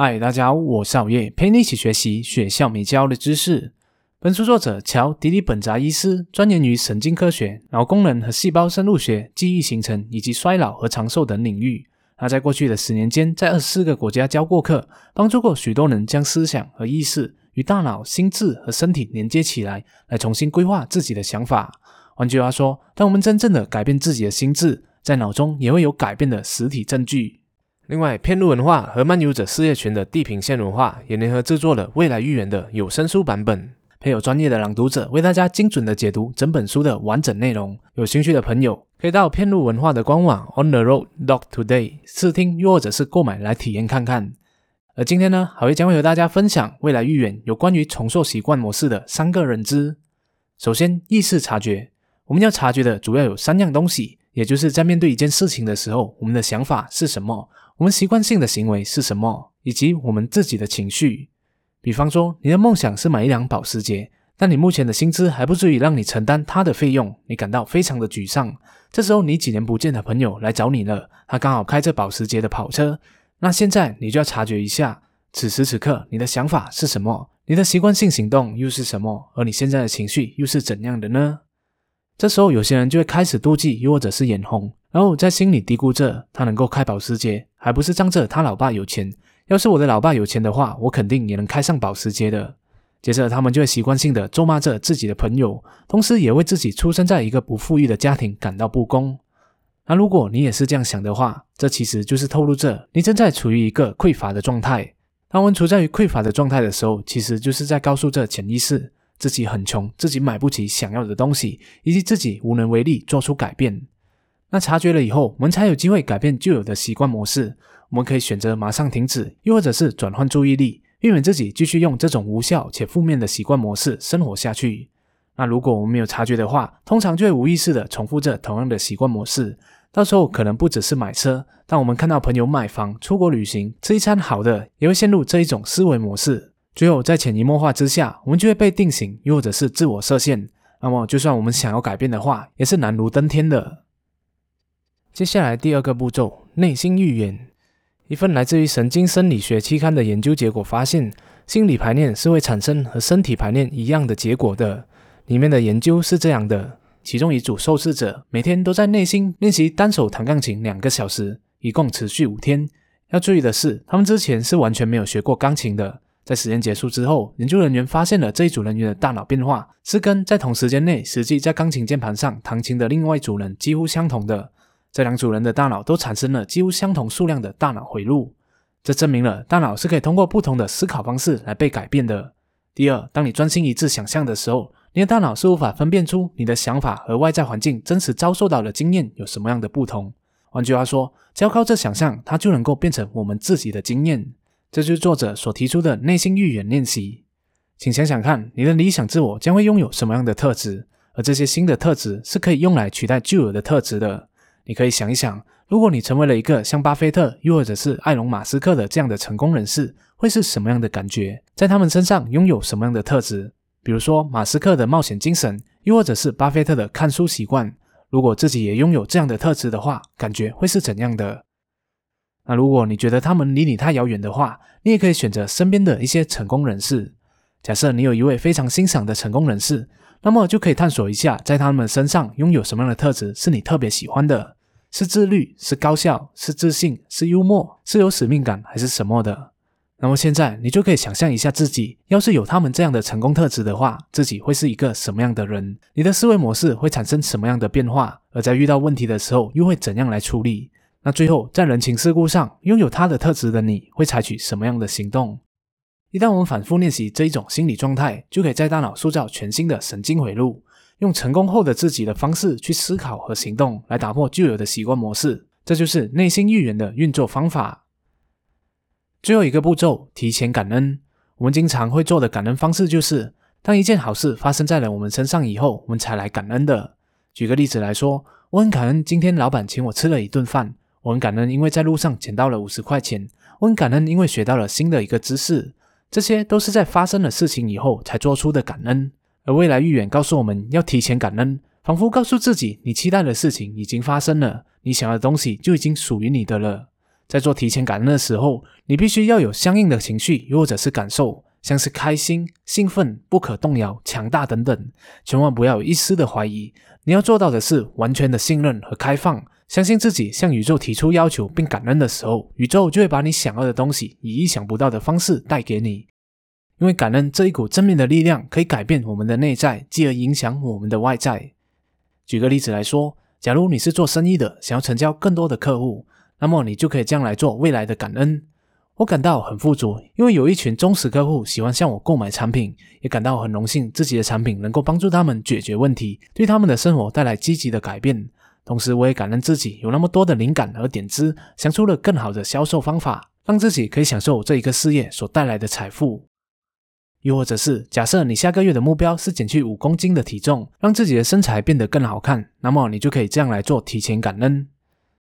嗨，大家好，我是熬夜，陪你一起学习学校没教的知识。本书作者乔迪里本扎医师钻研于神经科学、脑功能和细胞生物学、记忆形成以及衰老和长寿等领域。他在过去的十年间，在二十四个国家教过课，帮助过许多人将思想和意识与大脑、心智和身体连接起来，来重新规划自己的想法。换句话说，当我们真正的改变自己的心智，在脑中也会有改变的实体证据。另外，片路文化和漫游者事业群的地平线文化也联合制作了《未来预言》的有声书版本，配有专业的朗读者为大家精准的解读整本书的完整内容。有兴趣的朋友可以到片路文化的官网 On the Road Dot Today 试听，又或者是购买来体验看看。而今天呢，好爷将会和大家分享《未来预言》有关于重塑习惯模式的三个认知。首先，意识察觉，我们要察觉的主要有三样东西，也就是在面对一件事情的时候，我们的想法是什么。我们习惯性的行为是什么，以及我们自己的情绪？比方说，你的梦想是买一辆保时捷，但你目前的薪资还不足以让你承担它的费用，你感到非常的沮丧。这时候，你几年不见的朋友来找你了，他刚好开着保时捷的跑车。那现在你就要察觉一下，此时此刻你的想法是什么，你的习惯性行动又是什么，而你现在的情绪又是怎样的呢？这时候，有些人就会开始妒忌，又或者是眼红。然后在心里嘀咕着，他能够开保时捷，还不是仗着他老爸有钱。要是我的老爸有钱的话，我肯定也能开上保时捷的。接着，他们就会习惯性的咒骂着自己的朋友，同时也为自己出生在一个不富裕的家庭感到不公。那如果你也是这样想的话，这其实就是透露着你正在处于一个匮乏的状态。当我们处在于匮乏的状态的时候，其实就是在告诉这潜意识自己很穷，自己买不起想要的东西，以及自己无能为力做出改变。那察觉了以后，我们才有机会改变旧有的习惯模式。我们可以选择马上停止，又或者是转换注意力，避免自己继续用这种无效且负面的习惯模式生活下去。那如果我们没有察觉的话，通常就会无意识的重复着同样的习惯模式。到时候可能不只是买车，当我们看到朋友买房、出国旅行、吃一餐好的，也会陷入这一种思维模式。最后在潜移默化之下，我们就会被定型，又或者是自我设限。那么就算我们想要改变的话，也是难如登天的。接下来第二个步骤，内心预言。一份来自于神经生理学期刊的研究结果发现，心理排练是会产生和身体排练一样的结果的。里面的研究是这样的：其中一组受试者每天都在内心练习单手弹钢琴两个小时，一共持续五天。要注意的是，他们之前是完全没有学过钢琴的。在实验结束之后，研究人员发现了这一组人员的大脑变化是跟在同时间内实际在钢琴键盘上弹琴的另外一组人几乎相同的。这两组人的大脑都产生了几乎相同数量的大脑回路，这证明了大脑是可以通过不同的思考方式来被改变的。第二，当你专心一致想象的时候，你的大脑是无法分辨出你的想法和外在环境真实遭受到的经验有什么样的不同。换句话说，只要靠这想象，它就能够变成我们自己的经验。这就是作者所提出的内心预言练习。请想想看，你的理想自我将会拥有什么样的特质，而这些新的特质是可以用来取代旧有的特质的。你可以想一想，如果你成为了一个像巴菲特又或者是埃隆·马斯克的这样的成功人士，会是什么样的感觉？在他们身上拥有什么样的特质？比如说马斯克的冒险精神，又或者是巴菲特的看书习惯。如果自己也拥有这样的特质的话，感觉会是怎样的？那如果你觉得他们离你太遥远的话，你也可以选择身边的一些成功人士。假设你有一位非常欣赏的成功人士，那么就可以探索一下，在他们身上拥有什么样的特质是你特别喜欢的。是自律，是高效，是自信，是幽默，是有使命感，还是什么的？那么现在你就可以想象一下自己，要是有他们这样的成功特质的话，自己会是一个什么样的人？你的思维模式会产生什么样的变化？而在遇到问题的时候，又会怎样来处理？那最后在人情世故上拥有他的特质的你，会采取什么样的行动？一旦我们反复练习这一种心理状态，就可以在大脑塑造全新的神经回路。用成功后的自己的方式去思考和行动，来打破旧有的习惯模式，这就是内心预言的运作方法。最后一个步骤，提前感恩。我们经常会做的感恩方式，就是当一件好事发生在了我们身上以后，我们才来感恩的。举个例子来说，我很感恩今天老板请我吃了一顿饭，我很感恩因为在路上捡到了五十块钱，我很感恩因为学到了新的一个知识，这些都是在发生了事情以后才做出的感恩。而未来预言告诉我们要提前感恩，仿佛告诉自己，你期待的事情已经发生了，你想要的东西就已经属于你的了。在做提前感恩的时候，你必须要有相应的情绪，又或者是感受，像是开心、兴奋、不可动摇、强大等等，千万不要有一丝的怀疑。你要做到的是完全的信任和开放，相信自己向宇宙提出要求并感恩的时候，宇宙就会把你想要的东西以意想不到的方式带给你。因为感恩这一股正面的力量，可以改变我们的内在，继而影响我们的外在。举个例子来说，假如你是做生意的，想要成交更多的客户。那么你就可以这样来做未来的感恩。我感到很富足，因为有一群忠实客户喜欢向我购买产品，也感到很荣幸自己的产品能够帮助他们解决问题，对他们的生活带来积极的改变。同时，我也感恩自己有那么多的灵感和点子，想出了更好的销售方法，让自己可以享受这一个事业所带来的财富。又或者是假设你下个月的目标是减去五公斤的体重，让自己的身材变得更好看，那么你就可以这样来做提前感恩。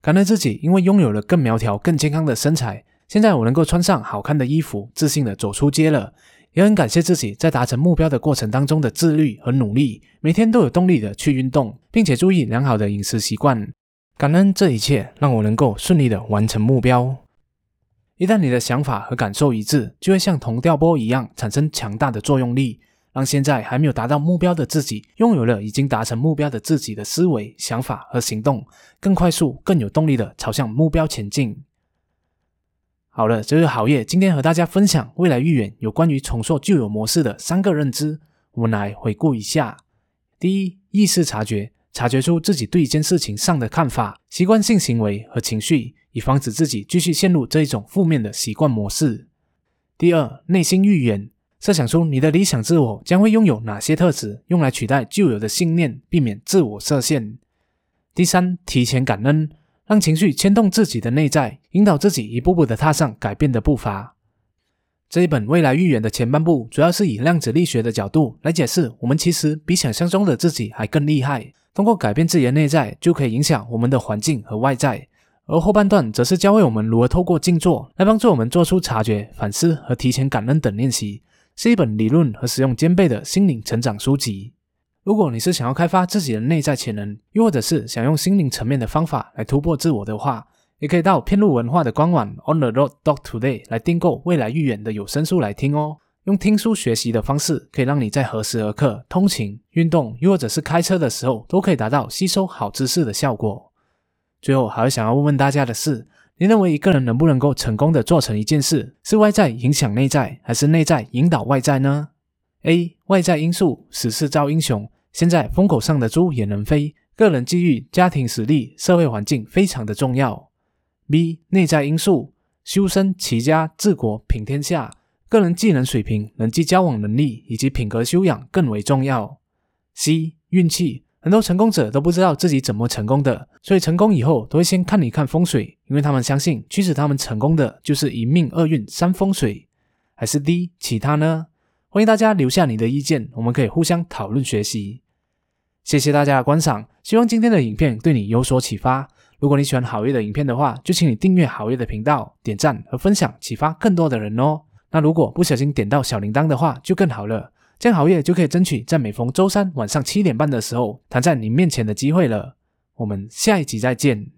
感恩自己，因为拥有了更苗条、更健康的身材，现在我能够穿上好看的衣服，自信的走出街了。也很感谢自己在达成目标的过程当中的自律和努力，每天都有动力的去运动，并且注意良好的饮食习惯。感恩这一切，让我能够顺利的完成目标。一旦你的想法和感受一致，就会像同调波一样产生强大的作用力。让现在还没有达到目标的自己，拥有了已经达成目标的自己的思维、想法和行动，更快速、更有动力的朝向目标前进。好了，这是好业，今天和大家分享未来预言有关于重塑旧有模式的三个认知。我们来回顾一下：第一，意识察觉，察觉出自己对一件事情上的看法、习惯性行为和情绪，以防止自己继续陷入这一种负面的习惯模式。第二，内心预言。设想出你的理想自我将会拥有哪些特质，用来取代旧有的信念，避免自我设限。第三，提前感恩，让情绪牵动自己的内在，引导自己一步步的踏上改变的步伐。这一本未来预言的前半部，主要是以量子力学的角度来解释，我们其实比想象中的自己还更厉害。通过改变自己的内在，就可以影响我们的环境和外在。而后半段则是教会我们如何透过静坐来帮助我们做出察觉、反思和提前感恩等练习。是一本理论和实用兼备的心灵成长书籍。如果你是想要开发自己的内在潜能，又或者是想用心灵层面的方法来突破自我的话，也可以到偏路文化的官网 On the Road Dot Today 来订购未来预言的有声书来听哦。用听书学习的方式，可以让你在何时何刻、通勤、运动，又或者是开车的时候，都可以达到吸收好知识的效果。最后，还想要问问大家的是。你认为一个人能不能够成功的做成一件事，是外在影响内在，还是内在引导外在呢？A. 外在因素，时势造英雄，现在风口上的猪也能飞。个人机遇、家庭实力、社会环境非常的重要。B. 内在因素，修身齐家治国平天下，个人技能水平、人际交往能力以及品格修养更为重要。C. 运气。很多成功者都不知道自己怎么成功的，所以成功以后都会先看一看风水，因为他们相信驱使他们成功的就是一命二运三风水。还是 D 其他呢？欢迎大家留下你的意见，我们可以互相讨论学习。谢谢大家的观赏，希望今天的影片对你有所启发。如果你喜欢好月的影片的话，就请你订阅好月的频道，点赞和分享，启发更多的人哦。那如果不小心点到小铃铛的话，就更好了。这样熬夜就可以争取在每逢周三晚上七点半的时候弹在你面前的机会了。我们下一集再见。